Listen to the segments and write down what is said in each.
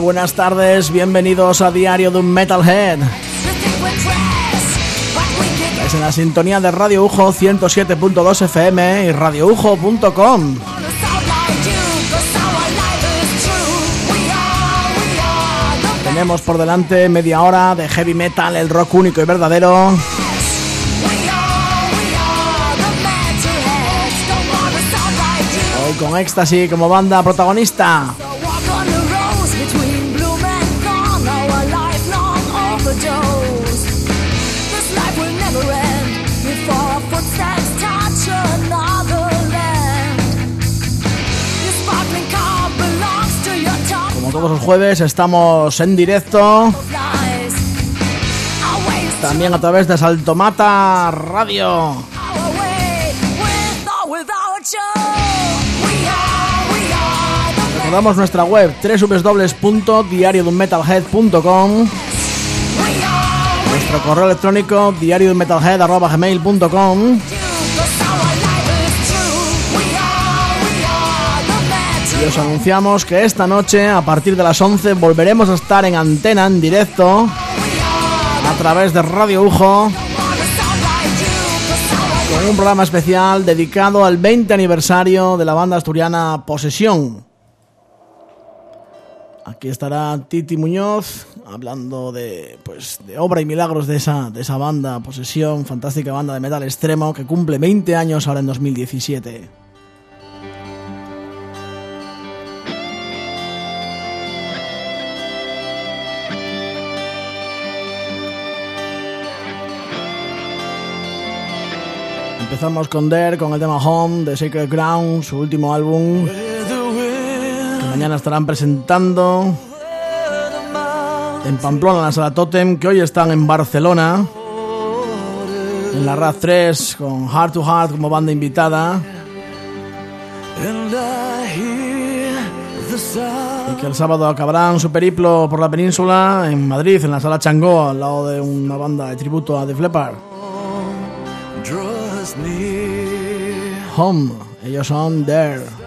buenas tardes, bienvenidos a Diario de un Metalhead. Es en la sintonía de Radio Ujo 107.2 FM y radioujo.com. Tenemos por delante media hora de heavy metal, el rock único y verdadero. Hoy con Ecstasy como banda protagonista. Todos los jueves estamos en directo. También a través de Saltomata Radio. Recordamos nuestra web www.diariodunmetalhead.com Nuestro correo electrónico diariodunmetalhead.com Y os anunciamos que esta noche, a partir de las 11, volveremos a estar en antena en directo a través de Radio Ujo con un programa especial dedicado al 20 aniversario de la banda asturiana Posesión. Aquí estará Titi Muñoz hablando de, pues, de obra y milagros de esa, de esa banda Posesión, fantástica banda de metal extremo que cumple 20 años ahora en 2017. Empezamos con Der, con el tema Home de Sacred Ground, su último álbum. Que mañana estarán presentando en Pamplona, en la sala Totem, que hoy están en Barcelona. En la RAD 3 con Heart to Heart como banda invitada. Y que el sábado acabarán su periplo por la península en Madrid, en la sala Changó, al lado de una banda de tributo a The Leppard. Home, ellos son There. ground.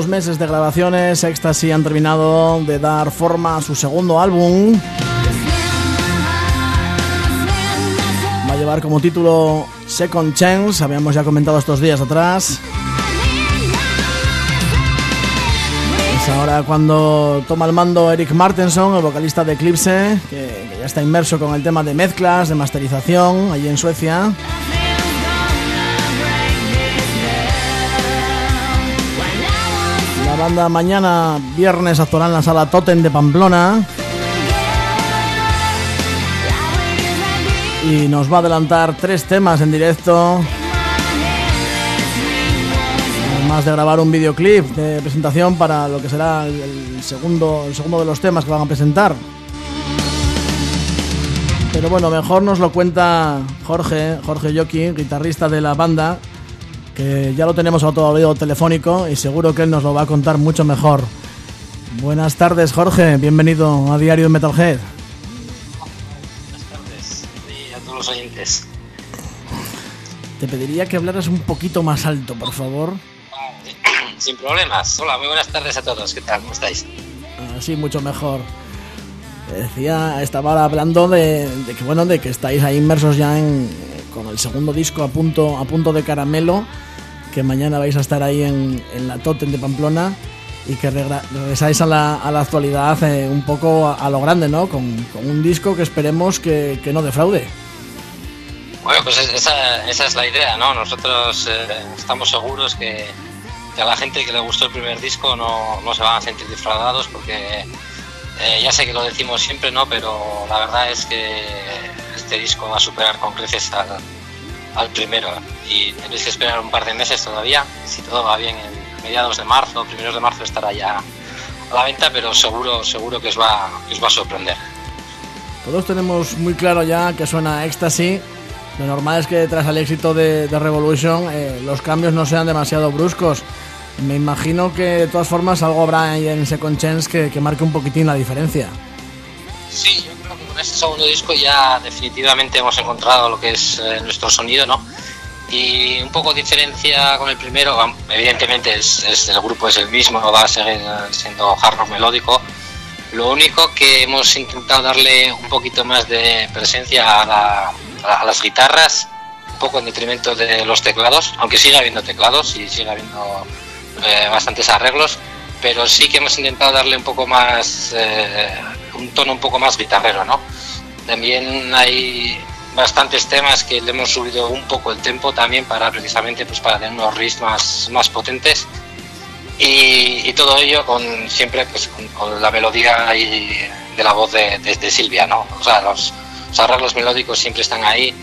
Dos meses de grabaciones, Ecstasy han terminado de dar forma a su segundo álbum. Va a llevar como título Second Chance, habíamos ya comentado estos días atrás. Es ahora cuando toma el mando Eric Martenson, el vocalista de Eclipse, que, que ya está inmerso con el tema de mezclas, de masterización, allí en Suecia. Banda mañana, viernes, actuará en la sala Totem de Pamplona. Y nos va a adelantar tres temas en directo. Además de grabar un videoclip de presentación para lo que será el segundo, el segundo de los temas que van a presentar. Pero bueno, mejor nos lo cuenta Jorge, Jorge Yoki, guitarrista de la banda, ya lo tenemos a todo telefónico y seguro que él nos lo va a contar mucho mejor. Buenas tardes, Jorge. Bienvenido a Diario de Metalhead. Buenas tardes y a todos los oyentes. Te pediría que hablaras un poquito más alto, por favor. Sin problemas. Hola, muy buenas tardes a todos. ¿Qué tal? ¿Cómo estáis? Sí, mucho mejor. Decía, estaba hablando de, que bueno, de que estáis ahí inmersos ya en, con el segundo disco a punto, a punto de caramelo que mañana vais a estar ahí en, la Totem de Pamplona y que regresáis a la, a la actualidad eh, un poco a, lo grande, ¿no? Con, un disco que esperemos que, no defraude. Bueno, pues esa, esa, es la idea, ¿no? Nosotros eh, estamos seguros que, a la gente que le gustó el primer disco no, no se van a sentir defraudados porque eh, ya sé que lo decimos siempre, ¿no? Pero la verdad es que este disco va a superar con creces al, al primero y tenéis que esperar un par de meses todavía. Si todo va bien, en mediados de marzo, primeros de marzo estará ya a la venta, pero seguro, seguro que os va, os va a sorprender. Todos tenemos muy claro ya que suena Ecstasy. Lo normal es que tras el éxito de, Revolution eh, los cambios no sean demasiado bruscos. Me imagino que de todas formas algo habrá en Second Chance que, que marque un poquitín la diferencia. Sí, yo que este segundo disco ya definitivamente hemos encontrado lo que es eh, nuestro sonido, ¿no? y un poco diferencia con el primero, evidentemente es, el grupo es el mismo, va a seguir siendo hard rock melódico. Lo único que hemos intentado darle un poquito más de presencia a, las guitarras, un poco en detrimento de los teclados, aunque sigue habiendo teclados y sigue habiendo eh, bastantes arreglos, pero sí que hemos intentado darle un poco más, eh, un tono un poco más guitarrero, ¿no? También hay bastantes temas que le hemos subido un poco el tempo también para precisamente pues para tener unos riffs más, más potentes. Y, todo ello con siempre pues con, la melodía y de la voz de, de, Silvia no o sea los, arreglos melódicos siempre están ahí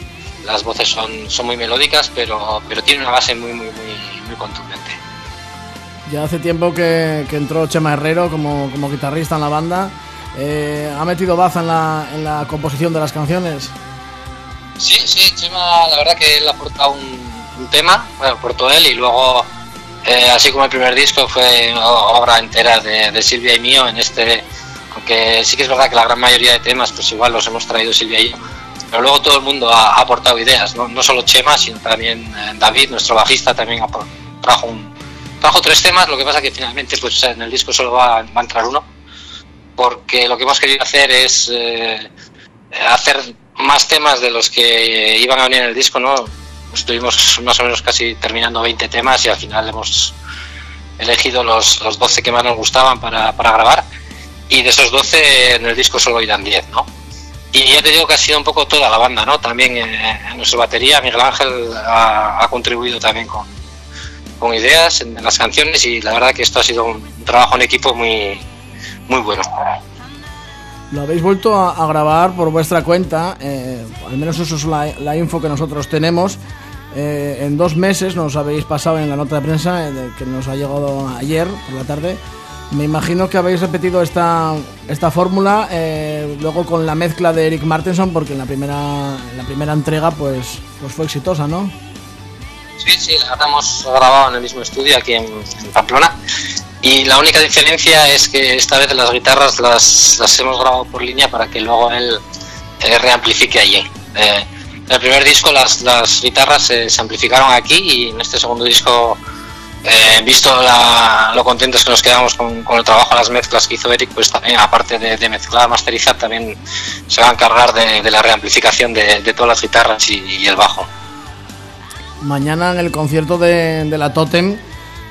las voces son, son muy melódicas pero pero tiene una base muy muy muy, muy contundente. Ya hace tiempo que, que entró Chema Herrero como, como guitarrista en la banda eh, ¿ha metido baza en la, en la composición de las canciones? Sí, sí, Chema, la verdad que él aporta un, un tema, bueno, aportó él y luego, eh, así como el primer disco fue obra entera de, de, Silvia y mío en este, aunque sí que es verdad que la gran mayoría de temas pues igual los hemos traído Silvia y yo, pero luego todo el mundo ha, ha aportado ideas, ¿no? no solo Chema, sino también eh, David, nuestro bajista, también trajo, un, trajo tres temas, lo que pasa que finalmente pues en el disco solo va, va a entrar uno, porque lo que hemos querido hacer es eh, hacer más temas de los que iban a venir en el disco, ¿no? Estuvimos más o menos casi terminando 20 temas y al final hemos elegido los, los 12 que más nos gustaban para, para grabar y de esos 12 en el disco solo irán 10, ¿no? Y ya te digo que ha sido un poco toda la banda, ¿no? También eh, nuestra batería Miguel Ángel ha, contribuido también con, con ideas en, en, las canciones y la verdad que esto ha sido un trabajo en equipo muy, muy bueno. Lo habéis vuelto a, a grabar por vuestra cuenta, eh, al menos eso es la, la, info que nosotros tenemos. Eh, en dos meses nos habéis pasado en la nota de prensa eh, que nos ha llegado ayer por la tarde. Me imagino que habéis repetido esta, esta fórmula eh, luego con la mezcla de Eric Martinson porque en la primera, en la primera entrega pues, pues fue exitosa, ¿no? Sí, sí, la hemos grabado en el mismo estudio aquí en, en Pamplona y la única diferencia es que esta vez las guitarras las, las hemos grabado por línea para que luego él eh, reamplifique allí. Eh, en el primer disco las, las guitarras eh, se amplificaron aquí y en este segundo disco, eh, visto la, lo contentos que nos quedamos con, con, el trabajo, las mezclas que hizo Eric, pues también aparte de, de mezclar, masterizar, también se va a encargar de, de la reamplificación de, de, todas las guitarras y, y, el bajo. Mañana en el concierto de, de la Totem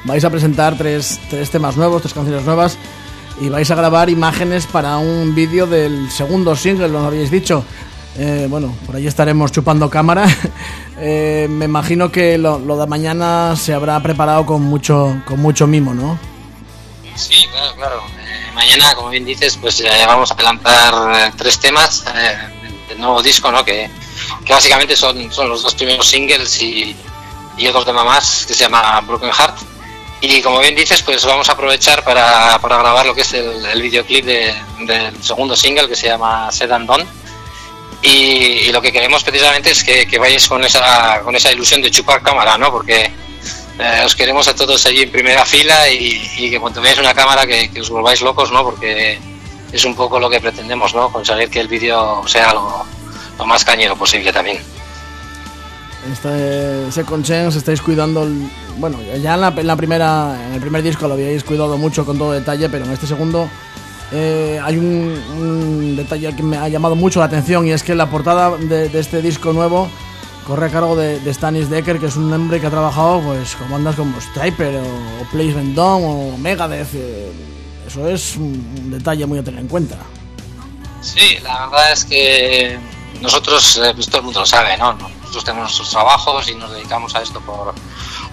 vais a presentar tres, tres temas nuevos, tres canciones nuevas y vais a grabar imágenes para un vídeo del segundo single, lo habéis dicho. Eh, bueno, por ahí estaremos chupando cámara. eh, me imagino que lo, lo, de mañana se habrá preparado con mucho, con mucho mimo, ¿no? Sí, claro, claro. Eh, mañana, como bien dices, pues eh, vamos a lanzar tres temas del nuevo disco, ¿no? Que, que básicamente son, son los dos primeros singles y, y otro tema más que se llama Broken Heart y como bien dices, pues vamos a aprovechar para, para grabar lo que es el, videoclip de, del segundo single que se llama Sedan Don. Y, lo que queremos precisamente es que, que vayáis con esa, con esa ilusión de chupar cámara, ¿no? Porque eh, os queremos a todos allí en primera fila y, que cuando veáis una cámara que, os volváis locos, ¿no? Porque es un poco lo que pretendemos, ¿no? Conseguir que el vídeo sea lo más cañero posible también. Este Second Chance estáis cuidando bueno ya en la, en la, primera en el primer disco lo habíais cuidado mucho con todo detalle pero en este segundo eh, hay un, detalle que me ha llamado mucho la atención y es que la portada de, este disco nuevo corre a cargo de, Stanis Decker que es un hombre que ha trabajado pues con bandas como Striper o, o Place Vendome o Megadeth eh, eso es un, un detalle muy a tener en cuenta Sí, la verdad es que nosotros, eh, pues todo el mundo lo sabe, ¿no? Nosotros tenemos nuestros trabajos y nos dedicamos a esto por,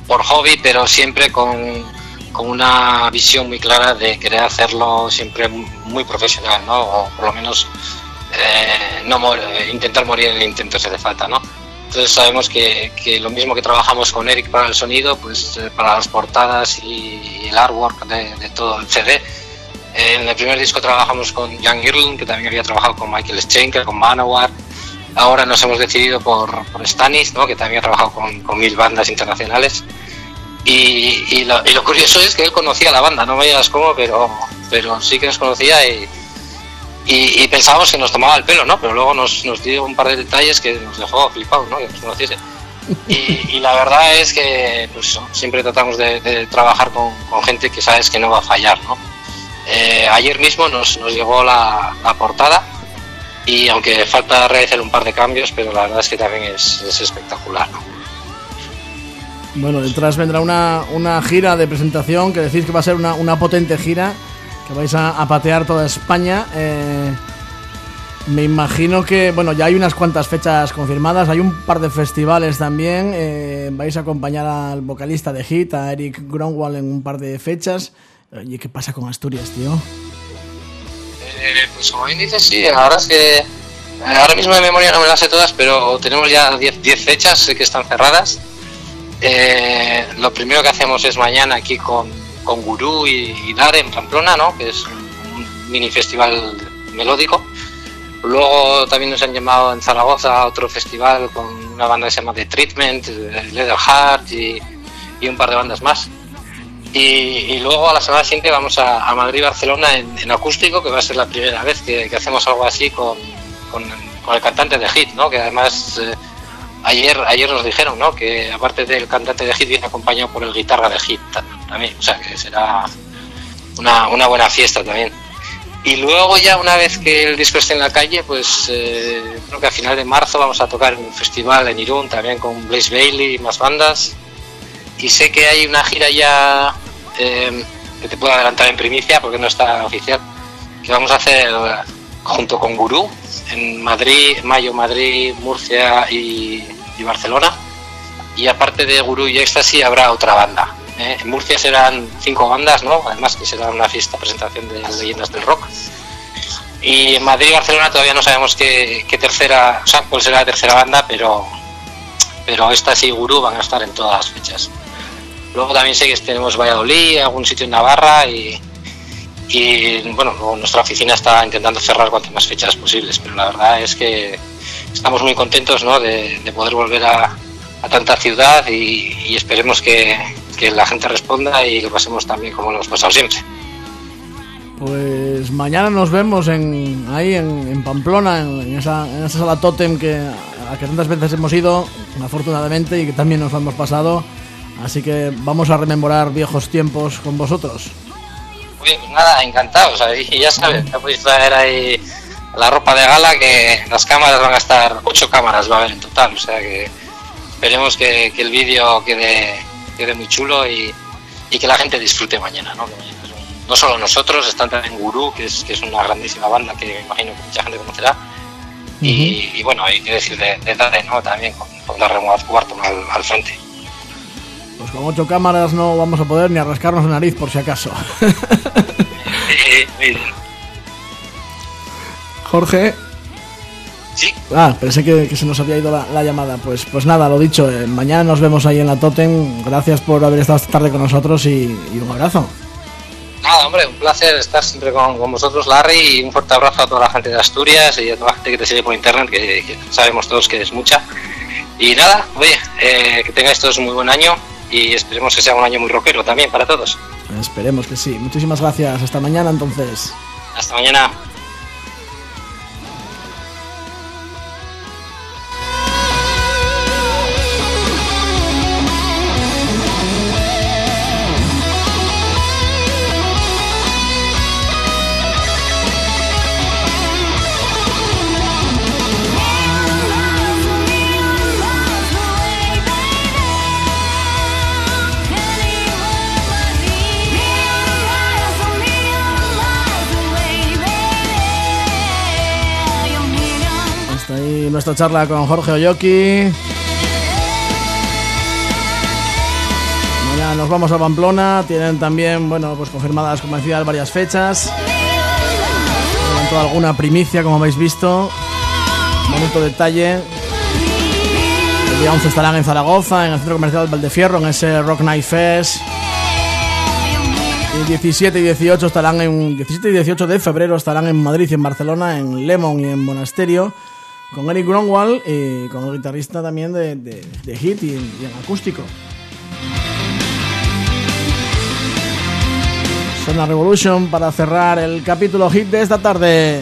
por hobby, pero siempre con, con, una visión muy clara de querer hacerlo siempre muy profesional, ¿no? O por lo menos eh, no mor intentar morir en el intento si hace falta, ¿no? Entonces sabemos que, que, lo mismo que trabajamos con Eric para el sonido, pues eh, para las portadas y, el artwork de, de, todo el CD. En el primer disco trabajamos con Jan Irlund, que también había trabajado con Michael Schenker, con Manowar, Ahora nos hemos decidido por, por Stanis, ¿no? que también ha trabajado con, con mil bandas internacionales. Y, y, lo, y, lo, curioso es que él conocía la banda, no me digas cómo, pero, pero sí que nos conocía y, y, pensábamos que nos tomaba el pelo, ¿no? Pero luego nos, nos dio un par de detalles que nos dejó flipados, ¿no? Que nos conociese. Y la verdad es que pues, siempre tratamos de, de trabajar con, con, gente que sabes que no va a fallar, ¿no? Eh, ayer mismo nos, nos llegó la, la portada y aunque falta realizar un par de cambios, pero la verdad es que también es, es espectacular. ¿no? Bueno, detrás vendrá una, una, gira de presentación que decís que va a ser una, una potente gira, que vais a, a patear toda España. Eh, me imagino que, bueno, ya hay unas cuantas fechas confirmadas, hay un par de festivales también. Eh, vais a acompañar al vocalista de Hit, a Eric Gronwall, en un par de fechas. Oye, ¿qué pasa con Asturias, tío? Eh, pues como bien dices, sí, verdad es que eh, ahora mismo de memoria no me las sé todas, pero tenemos ya 10 fechas que están cerradas. Eh, lo primero que hacemos es mañana aquí con, con Gurú y, y Dare en Pamplona, ¿no? que es un mini festival melódico. Luego también nos han llamado en Zaragoza a otro festival con una banda que se llama The Treatment, Leather Heart y, y un par de bandas más. Y, luego a la semana siguiente vamos a, Madrid Barcelona en, acústico, que va a ser la primera vez que, hacemos algo así con, con, el cantante de Hit, ¿no? que además eh, ayer, ayer nos dijeron ¿no? que aparte del cantante de Hit viene acompañado por el guitarra de Hit también, o sea que será una, una buena fiesta también. Y luego ya una vez que el disco esté en la calle, pues eh, creo que a final de marzo vamos a tocar en un festival en Irún también con Blaze Bailey y más bandas. Y sé que hay una gira ya eh, que te puedo adelantar en primicia porque no está oficial, que vamos a hacer junto con Gurú en Madrid, Mayo, Madrid, Murcia y, Barcelona. Y aparte de Gurú y Ecstasy habrá otra banda. ¿eh? En Murcia serán cinco bandas, ¿no? Además que será una fiesta presentación de leyendas del rock. Y en Madrid y Barcelona todavía no sabemos qué, tercera, o sea, cuál será la tercera banda, pero pero Ecstasy y Gurú van a estar en todas las fechas. Luego también sé que tenemos Valladolid, algún sitio en Navarra y, bueno, nuestra oficina está intentando cerrar cuantas más fechas posibles, pero la verdad es que estamos muy contentos ¿no? de, poder volver a, tanta ciudad y, esperemos que, la gente responda y que pasemos también como lo hemos pasado siempre. Pues mañana nos vemos en, ahí en, Pamplona, en, esa, en esa sala Totem que, a que tantas veces hemos ido, afortunadamente, y que también nos hemos pasado. Así que vamos a rememorar viejos tiempos con vosotros. Muy bien, pues nada, encantados. Y ya sabes, ya podéis traer ahí la ropa de gala que las cámaras van a estar, ocho cámaras va a haber en total. O sea que esperemos que, el vídeo quede, quede muy chulo y, que la gente disfrute mañana. ¿no? no solo nosotros, están también Gurú, que es, que es una grandísima banda que me imagino que mucha gente conocerá. y, bueno, hay que decir de, de ¿no? También con, con Darren Cuarto al, al frente. Con ocho cámaras no vamos a poder ni arrascarnos la nariz por si acaso. Jorge. Sí. Ah, pensé que, se nos había ido la, llamada. Pues, pues nada, lo dicho, eh, mañana nos vemos ahí en la Totem. Gracias por haber estado esta tarde con nosotros y, un abrazo. Nada, hombre, un placer estar siempre con, vosotros, Larry, y un fuerte abrazo a toda la gente de Asturias y a toda la gente que te sigue por internet, que, sabemos todos que es mucha. Y nada, oye, eh, que tengáis todos un muy buen año y esperemos que sea un año muy rockero también para todos. Esperemos que sí. Muchísimas gracias. Hasta mañana entonces. Hasta mañana. Nuestra charla con Jorge Oyoki. Mañana nos vamos a Pamplona. Tienen también, bueno, pues confirmadas, como decía, varias fechas. Toda alguna primicia, como habéis visto. Bonito detalle. El día 11 estarán en Zaragoza, en el Centro Comercial Valdefierro, en ese Rock Night Fest. Y 17 y 18 estarán en 17 y 18 de febrero estarán en Madrid y en Barcelona, en Lemon y en Monasterio con Eric Gronwald y con el guitarrista también de, de, Hit y, y, en acústico. Suena Revolution para cerrar el capítulo Hit de esta tarde.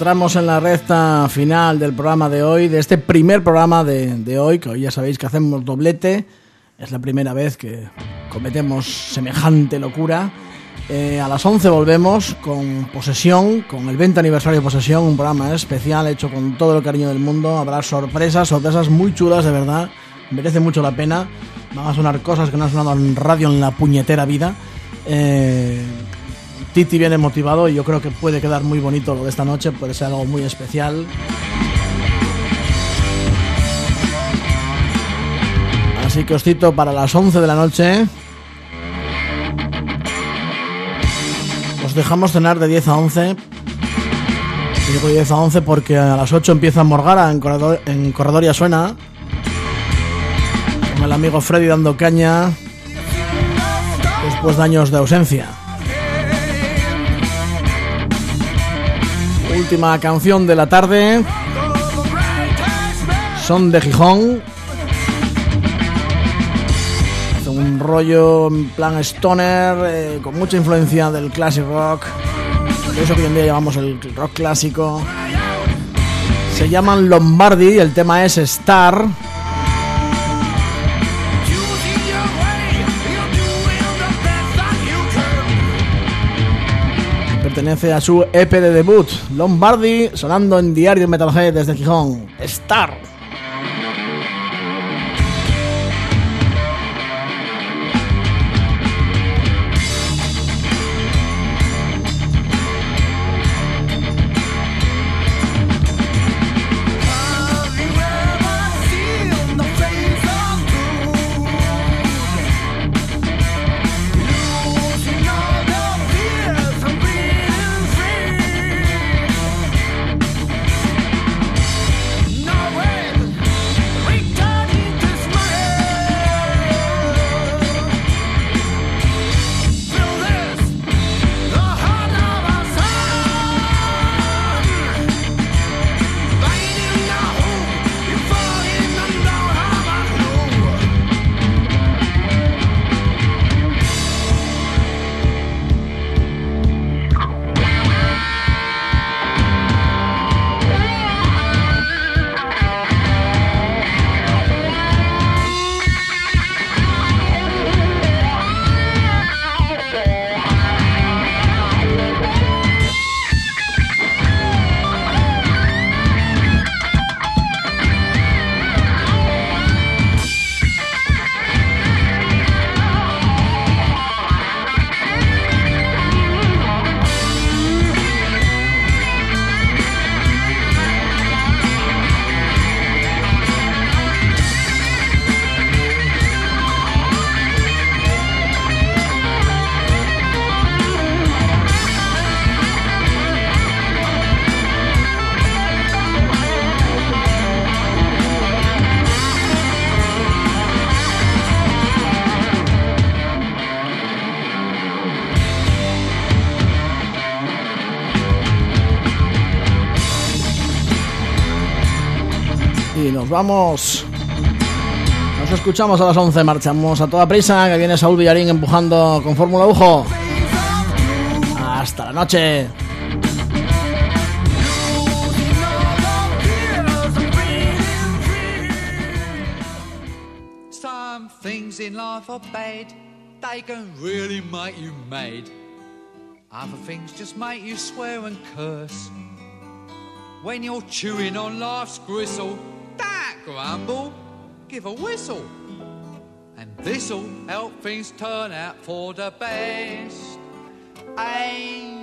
Entramos en la recta final del programa de hoy, de este primer programa de, de hoy, que hoy ya sabéis que hacemos doblete. Es la primera vez que cometemos semejante locura. Eh, a las 11 volvemos con Posesión, con el 20 aniversario de Posesión, un programa especial hecho con todo el cariño del mundo. Habrá sorpresas, sorpresas muy chulas, de verdad. Merece mucho la pena. Van a sonar cosas que no han sonado en radio en la puñetera vida. Eh, Titi viene motivado y yo creo que puede quedar muy bonito lo de esta noche, puede ser algo muy especial. Así que os cito para las 11 de la noche. Os dejamos cenar de 10 a 11. Digo 10 a 11 porque a las 8 empieza Morgara en Corredor, en Corredor ya suena. Con el amigo Freddy dando caña. Después de años de ausencia. Última canción de la tarde. Son de Gijón. un rollo en plan stoner, eh, con mucha influencia del classic rock. Eso que hoy en día llamamos el rock clásico. Se llaman Lombardi, el tema es Star. Pertenece a su EP de debut, Lombardi, sonando en Diario Metalhead desde Gijón. Star. Vamos. Nos escuchamos a las 11, marchamos a toda prisa, que viene Saúl Villarín empujando con Fórmula Ujo. Hasta la noche. Some things in life are bad, they can really make you mad. Other things just make you swear and curse. When you're chewing on life's gristle, Grumble, give a whistle, and this'll help things turn out for the best. Ain't